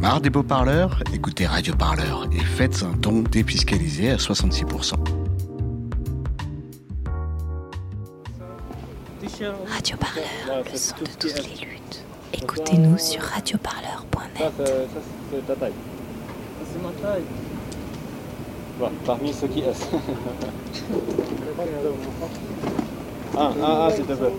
Marre des beaux parleurs Écoutez Radio Parleur et faites un don défiscalisé à 66%. Radio Parleur, le son de toutes les luttes. Écoutez-nous sur radioparleur.net. c'est ta taille. C'est ma taille. parmi ceux qui S. ah, ah, ah, s'il te plaît.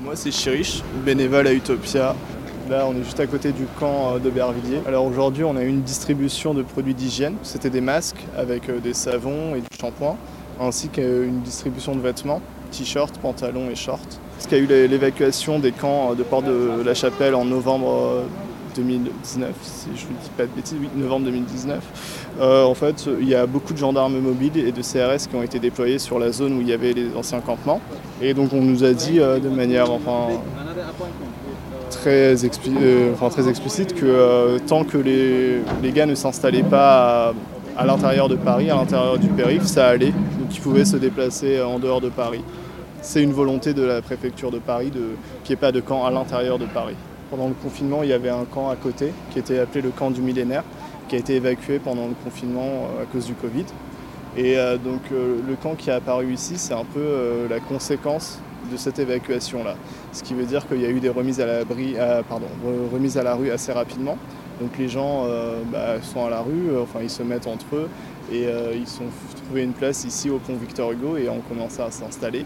Moi c'est Chirish, bénévole à Utopia. Là on est juste à côté du camp euh, d'Aubervilliers. Alors aujourd'hui on a eu une distribution de produits d'hygiène. C'était des masques avec euh, des savons et du shampoing, ainsi qu'une distribution de vêtements, t-shirts, pantalons et shorts. Parce qu'il y a eu l'évacuation des camps euh, de Port de la Chapelle en novembre 2019, si je ne dis pas de bêtises, oui, novembre 2019. en fait, il y a beaucoup de gendarmes mobiles et de CRS qui ont été déployés sur la zone où il y avait les anciens campements. Et donc on nous a dit de manière enfin, très, euh, très explicite que euh, tant que les, les, gars ne s'installaient pas à, l'intérieur de Paris, à l'intérieur du périph', ça allait. Donc ils pouvaient se déplacer en dehors de Paris. C'est une volonté de la préfecture de Paris de, qu'il n'y ait pas de camp à l'intérieur de Paris. Pendant le confinement, il y avait un camp à côté qui était appelé le camp du millénaire, qui a été évacué pendant le confinement euh, à cause du Covid. Et donc le camp qui est apparu ici, c'est un peu la conséquence de cette évacuation-là. Ce qui veut dire qu'il y a eu des remises à, la rue assez rapidement. Donc les gens euh, bah, sont à la rue, euh, enfin ils se mettent entre eux et euh, ils sont trouvé une place ici au pont Victor Hugo et ont commencé à s'installer.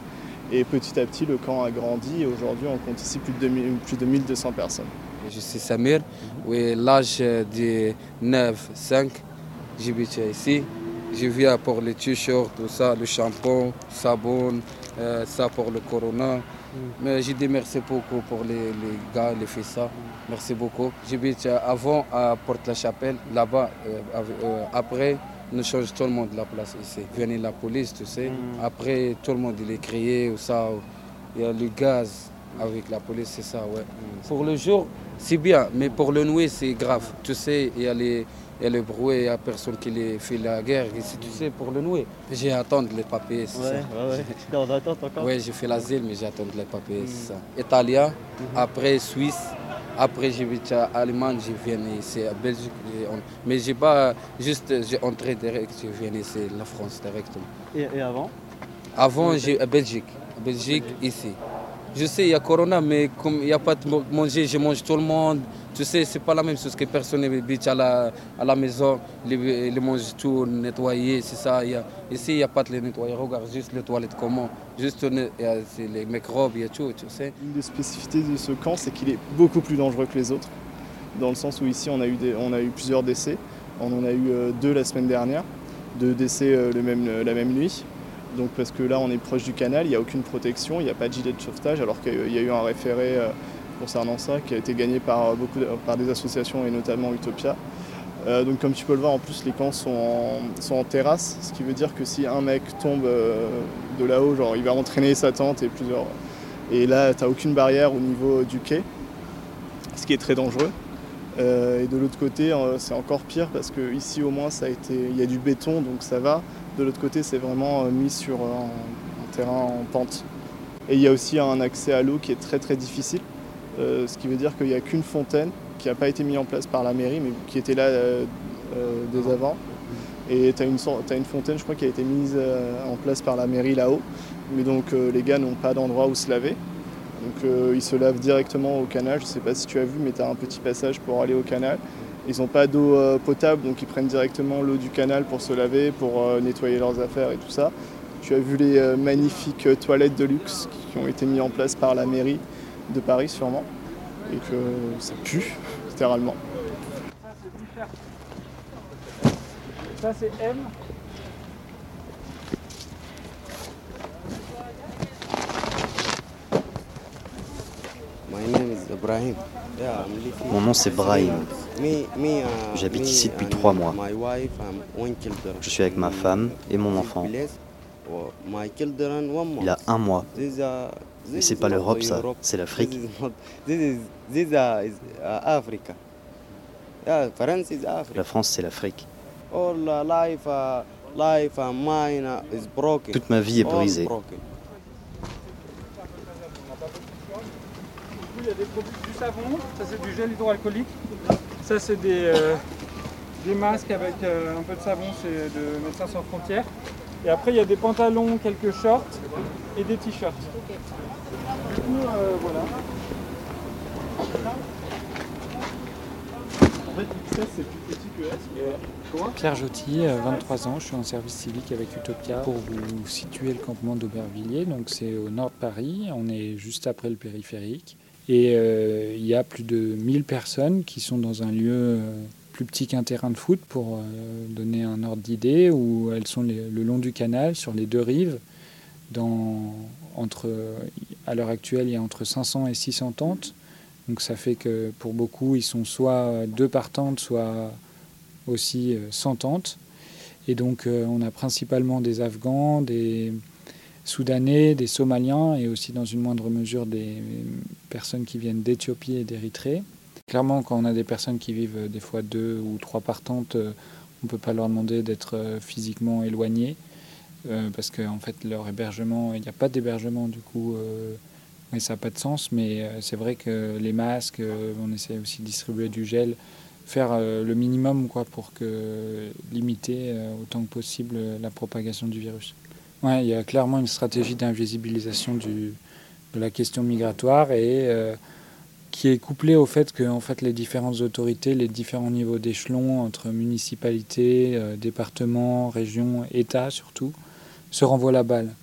Et petit à petit le camp a grandi et aujourd'hui on compte ici plus de, plus de 1200 personnes. Je suis Samir, oui, l'âge de 9-5, j'habite ici. Je viens pour les t-shirts, tout ça, le shampoing, savon, euh, ça pour le corona. Mais j'ai dit merci beaucoup pour les, les gars, les filles, ça. Merci beaucoup. J'habite avant à Porte-la-Chapelle, là-bas. Euh, euh, après, nous change tout le monde la place ici. Venez la police, tu sais. Mm. Après, tout le monde il est crié ou ça. Il y a le gaz avec la police, c'est ça, ouais. Mm. Pour le jour, c'est bien, mais pour le nuit, c'est grave. Tu sais, il y a les et le bruit, il n'y a personne qui les fait la guerre. Ici, tu sais, pour le nouer. J'ai attendu les papiers. Ouais, ouais, ouais. en attente encore? Oui, j'ai fait l'asile, mais j'ai attendu les papiers. Hmm. Italien, hmm. après Suisse, après j'ai à Allemagne, je viens ici à Belgique. Mais j'ai pas juste, j'ai entré direct, je viens ici, la France directement. Et, avant? Avant, j'ai à Belgique. Belgique, ici. Je sais, il y a Corona, mais comme il n'y a pas de manger, je mange tout le monde. Tu sais, c'est pas la même chose que personne habite à la, à la maison, les, mange tout nettoyer, c'est ça. Ici, il n'y a pas de les nettoyer. Regarde juste les toilettes comment. Juste les microbes, il y a tout, tu sais. Une des spécificités de ce camp, c'est qu'il est beaucoup plus dangereux que les autres. Dans le sens où ici, on a eu, on a eu plusieurs décès. On en a eu euh, deux la semaine dernière, deux décès euh, même, la même nuit. Donc parce que là, on est proche du canal, il n'y a aucune protection, il n'y a pas de gilet de sauvetage, alors qu'il y a eu un référé euh, concernant ça, qui a été gagné par, beaucoup, par des associations et notamment Utopia. Euh, donc comme tu peux le voir, en plus les camps sont en, sont en terrasse, ce qui veut dire que si un mec tombe euh, de là-haut, genre il va entraîner sa tente et plusieurs. Et là, tu n'as aucune barrière au niveau du quai, ce qui est très dangereux. Euh, et de l'autre côté, c'est encore pire parce que ici au moins ça a été, il y a du béton, donc ça va. De l'autre côté, c'est vraiment mis sur un terrain en pente. Et il y a aussi un accès à l'eau qui est très très difficile. Euh, ce qui veut dire qu'il n'y a qu'une fontaine qui n'a pas été mise en place par la mairie, mais qui était là euh, euh, dès avant. Et tu as, une fontaine, je crois, qui a été mise en place par la mairie là-haut. Mais donc les gars n'ont pas d'endroit où se laver. Donc ils se lavent directement au canal. Je ne sais pas si tu as vu, mais tu as un petit passage pour aller au canal. Ils n'ont pas d'eau potable, donc ils prennent directement l'eau du canal pour se laver, pour nettoyer leurs affaires et tout ça. Tu as vu les magnifiques toilettes de luxe qui ont été mises en place par la mairie de Paris sûrement, et que ça pue, littéralement. Ça c'est M. Mon nom c'est Brahim. J'habite ici depuis trois mois. Je suis avec ma femme et mon enfant. Il a un mois. Mais c'est pas l'Europe, ça, c'est l'Afrique. La France, c'est l'Afrique. Toute ma vie est brisée. Il y a des produits, du savon, ça c'est du gel hydroalcoolique. Ça c'est des, euh, des masques avec euh, un peu de savon, c'est de Médecins sans frontières. Et après il y a des pantalons, quelques shorts et des t-shirts. Du coup, euh, voilà. En fait, ça c'est plus petit que S. Pierre Jotti, 23 ans, je suis en service civique avec Utopia pour vous situer le campement d'Aubervilliers. Donc c'est au nord de Paris, on est juste après le périphérique. Et euh, il y a plus de 1000 personnes qui sont dans un lieu euh, plus petit qu'un terrain de foot pour euh, donner un ordre d'idée, où elles sont le long du canal, sur les deux rives. Dans, entre, à l'heure actuelle, il y a entre 500 et 600 tentes. Donc ça fait que pour beaucoup, ils sont soit deux par tente, soit aussi sans tente. Et donc on a principalement des Afghans, des Soudanais, des Somaliens et aussi dans une moindre mesure des personnes qui viennent d'Éthiopie et d'Érythrée. Clairement, quand on a des personnes qui vivent euh, des fois deux ou trois partantes, euh, on ne peut pas leur demander d'être euh, physiquement éloignés parce qu'en fait, leur hébergement, il n'y a pas d'hébergement du coup. mais ça n'a pas de sens, mais c'est vrai que les masques, on essaie aussi de distribuer du gel, faire le minimum quoi, pour que, limiter autant que possible la propagation du virus. Ouais, il y a clairement une stratégie d'invisibilisation de la question migratoire et euh, qui est couplée au fait que en fait, les différentes autorités, les différents niveaux d'échelon entre municipalités, euh, départements, régions, États surtout, se renvoient la balle.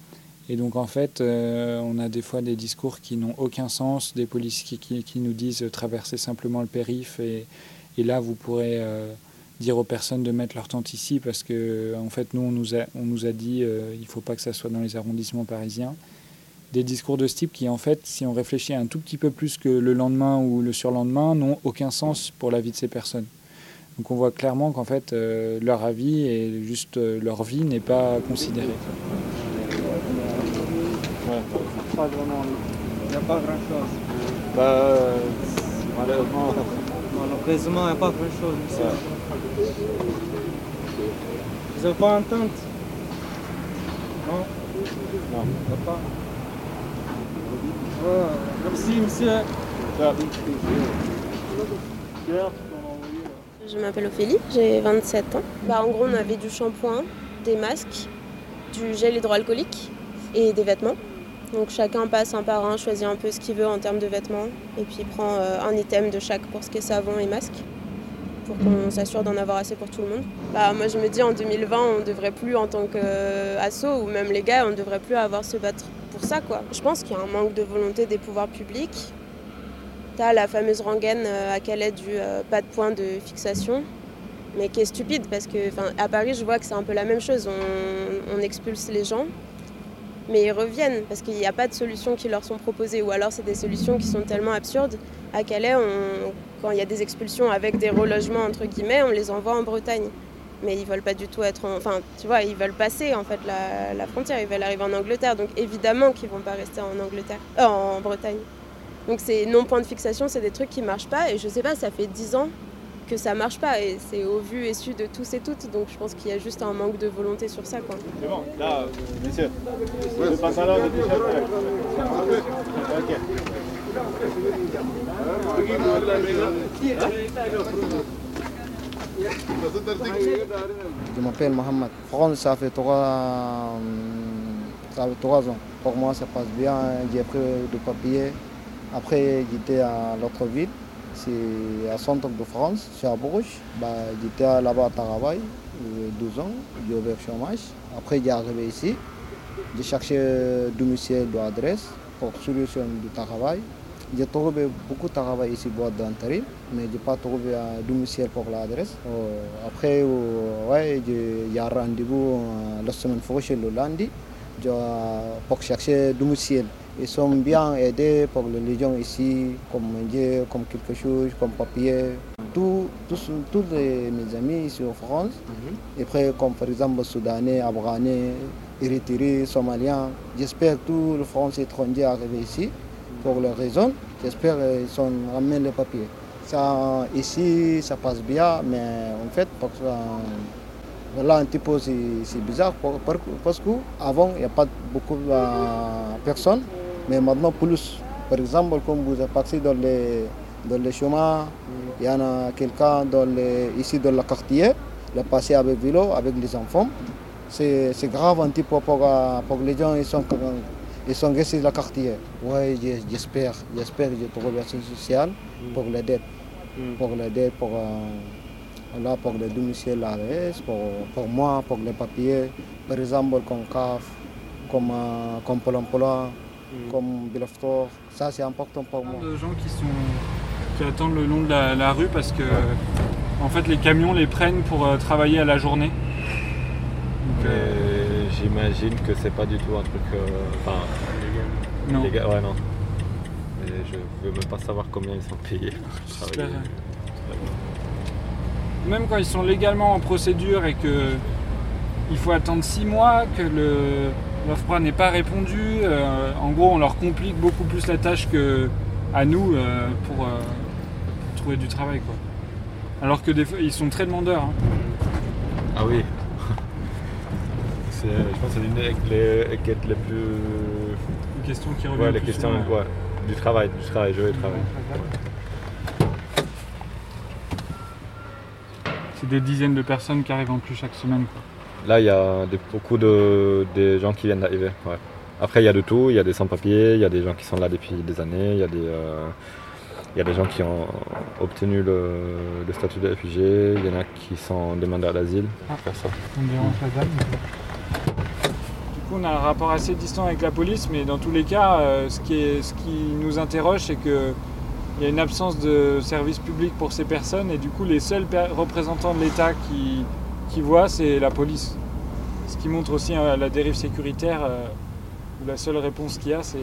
Et donc en fait, euh, on a des fois des discours qui n'ont aucun sens, des policiers qui, nous disent traverser simplement le périph' et là vous pourrez dire aux personnes de mettre leur tente ici parce que en fait nous on nous a, on nous a dit euh, il faut pas que ça soit dans les arrondissements parisiens. Des discours de ce type qui en fait si on réfléchit un tout petit peu plus que le lendemain ou le surlendemain n'ont aucun sens pour la vie de ces personnes. Donc on voit clairement qu'en fait euh, leur avis et juste euh, leur vie n'est pas considérée. Il n'y a pas grand chose Bah, malheureusement. Heureusement, il n'y a pas grand chose. Vous n'avez pas un tente Non Non. Pas Ah, Merci, monsieur. Je m'appelle Ophélie, j'ai 27 ans. Bah, en gros, on avait du shampoing, des masques, du gel hydroalcoolique et des vêtements. Donc chacun passe un par un, choisit un peu ce qu'il veut en termes de vêtements et puis prend euh, un item de chaque pour ce qui est savon et masque pour qu'on s'assure d'en avoir assez pour tout le monde. Bah, moi je me dis en 2020 on ne devrait plus en tant qu'asso ou même les gars on ne devrait plus avoir se battre pour ça quoi. Je pense qu'il y a un manque de volonté des pouvoirs publics. T'as la fameuse rengaine euh, à Calais du euh, pas de point de fixation mais qui est stupide parce que à Paris je vois que c'est un peu la même chose. On, on expulse les gens mais ils reviennent parce qu'il n'y a pas de solutions qui leur sont proposées ou alors c'est des solutions qui sont tellement absurdes. À Calais, on, quand il y a des expulsions avec des relogements entre guillemets, on les envoie en Bretagne. Mais ils veulent pas du tout être, en... enfin, tu vois, ils veulent passer en fait la, la frontière, ils veulent arriver en Angleterre. Donc évidemment qu'ils vont pas rester en Angleterre, euh, en Bretagne. Donc c'est non point de fixation, c'est des trucs qui marchent pas. Et je sais pas, ça fait 10 ans que ça marche pas et c'est au vu et su de tous et toutes donc je pense qu'il y a juste un manque de volonté sur ça quoi. C'est bon, là, messieurs, le pantalon de t-shirt. Je m'appelle Mohamed. France, ça fait trois, ça fait trois ans. Pour moi, ça passe bien. J'ai pris du papier. Après, j'étais à l'autre ville. C'est à centre de France, à Bourges. Bah, j'étais là-bas à travail, 12 ans, j'ai ouvert chômage. Après, j'ai arrivé ici. J'ai cherché domicile d'adresse pour solution du travail. J'ai trouvé beaucoup de travail ici, boîte d'intérim, mais je n'ai pas trouvé un domicile pour l'adresse. Après, ouais, il y a un rendez-vous la semaine prochaine, le lundi, pour chercher domicile. Ils sont bien aidés pour les gens ici, comme manger, comme quelque chose, comme papier. Tous, tous, tous les, mes amis ici en France, et après, comme par exemple Soudanais, Afghanais, Érythréens, Somaliens, j'espère que tous les Français étrangers arrivent ici pour leur raison. J'espère qu'ils sont ramènent les papiers. Ça, ici, ça passe bien, mais en fait, parce que, là, un petit peu, c'est bizarre parce qu'avant, il n'y a pas beaucoup de personnes, mais maintenant, plus. Par exemple, comme vous êtes parti dans les, dans chemins, il y en a quelqu'un ici dans le quartier, il est passé avec vélo, avec les enfants. C'est grave un petit peu pour, pour les gens, ils sont, ils sont restés dans le quartier. Oui, j'espère, j'espère que j'ai trouvé sociale pour les dettes. Pour les dettes, pour, euh, là, pour les domiciles à pour, pour moi, pour les papiers, par exemple, comme CAF, comme, euh, comme Pôle emploi, comme Bilaftor. Ça, c'est important pour moi. Il y a de gens qui, sont, qui attendent le long de la, rue parce que en fait, les camions les prennent pour euh, travailler à la journée. Euh, j'imagine que c'est pas du tout un truc. Euh, enfin. non. ouais, non. je veux même pas savoir combien ils sont payés. Même quand ils sont légalement en procédure et que il faut attendre six mois, que le, l'OFPRA n'est pas répondu. Euh, en gros, on leur complique beaucoup plus la tâche que à nous euh, euh, pour, trouver du travail. Quoi. Alors que des fois, ils sont très demandeurs. Hein. Ah oui. Je pense que c'est l'une des quêtes les plus. Une question qui revient. Ouais, les questions du travail, du travail, je vais travail. C'est des dizaines de personnes qui arrivent en plus chaque semaine. Quoi. Là, il y a beaucoup de gens qui viennent d'arriver. Après, il y a de tout. Il y a des sans-papiers, il y a des gens qui sont là depuis des années, il y a des, euh, il y des gens qui ont obtenu le, statut de réfugié, il y en a qui sont demandeurs d'asile. Ah, on dérange la dame. On a un rapport assez distant avec la police, mais dans tous les cas, euh, ce, qui nous interroge, c'est qu'il y a une absence de service public pour ces personnes, et du coup, les seuls représentants de l'État qui voit, c'est la police. Ce qui montre aussi hein, la dérive sécuritaire, euh, où la seule réponse qu'il y a, c'est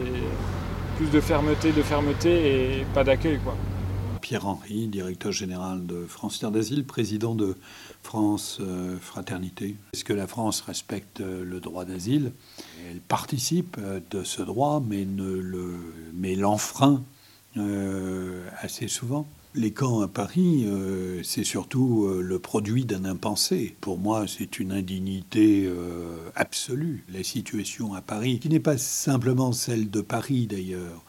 plus de fermeté, de fermeté et pas d'accueil. quoi. Pierre-Henri, directeur général de France Terre d'Asile, président de France euh, Fraternité. Est-ce que la France respecte euh, le droit d'asile? Elle participe de ce droit, mais, l'enfreint assez souvent. Les camps à Paris, euh, c'est surtout euh, le produit d'un impensé. Pour moi, c'est une indignité euh, absolue. La situation à Paris, qui n'est pas simplement celle de Paris d'ailleurs,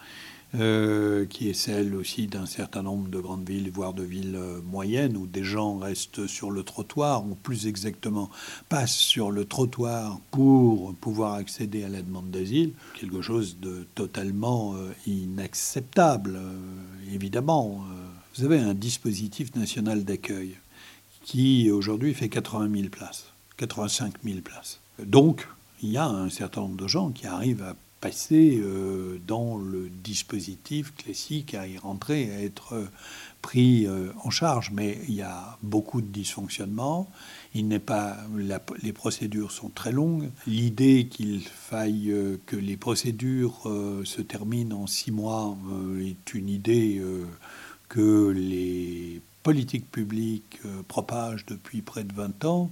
euh, qui est celle aussi d'un certain nombre de grandes villes, voire de villes euh, moyennes, où des gens restent sur le trottoir, ou plus exactement passent sur le trottoir pour pouvoir accéder à la demande d'asile, quelque chose de totalement euh, inacceptable, évidemment. Vous avez un dispositif national d'accueil qui aujourd'hui fait 80 000 places, 85 000 places. Donc, il y a un certain nombre de gens qui arrivent à passer euh, dans le dispositif classique, à y rentrer, à être euh, pris euh, en charge. Mais il y a beaucoup de dysfonctionnements. Il n'est pas, les procédures sont très longues. L'idée qu'il faille que les procédures se terminent en six mois est une idée que les politiques publiques propagent depuis près de 20 ans.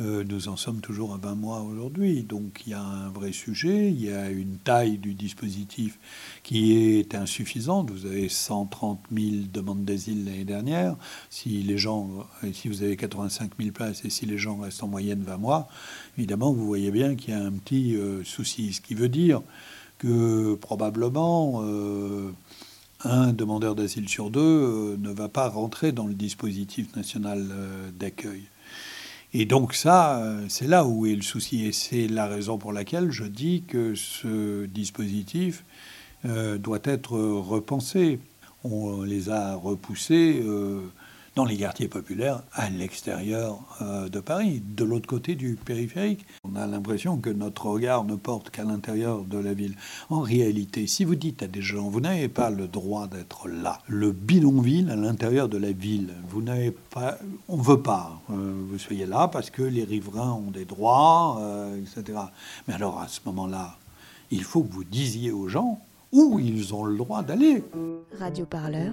Euh, nous en sommes toujours à 20 mois aujourd'hui. Donc il y a un vrai sujet, il y a une taille du dispositif qui est insuffisante. Vous avez 130 000 demandes d'asile l'année dernière. Si, les gens, euh, si vous avez 85 000 places et si les gens restent en moyenne 20 mois, évidemment, vous voyez bien qu'il y a un petit euh, souci. Ce qui veut dire que probablement un demandeur d'asile sur deux ne va pas rentrer dans le dispositif national d'accueil. Et donc ça, euh, c'est là où est le souci. Et c'est la raison pour laquelle je dis que ce dispositif euh, doit être repensé. On les a repoussés euh, dans les quartiers populaires à l'extérieur euh, de Paris, de l'autre côté du périphérique. On a l'impression que notre regard ne porte qu'à l'intérieur de la ville. En réalité, si vous dites à des gens, vous n'avez pas le droit d'être là, le bidonville à l'intérieur de la ville, vous n'avez pas, on veut pas, euh, vous soyez là parce que les riverains ont des droits, euh, etc. Mais alors à ce moment-là, il faut que vous disiez aux gens où ils ont le droit d'aller. Radio Parleur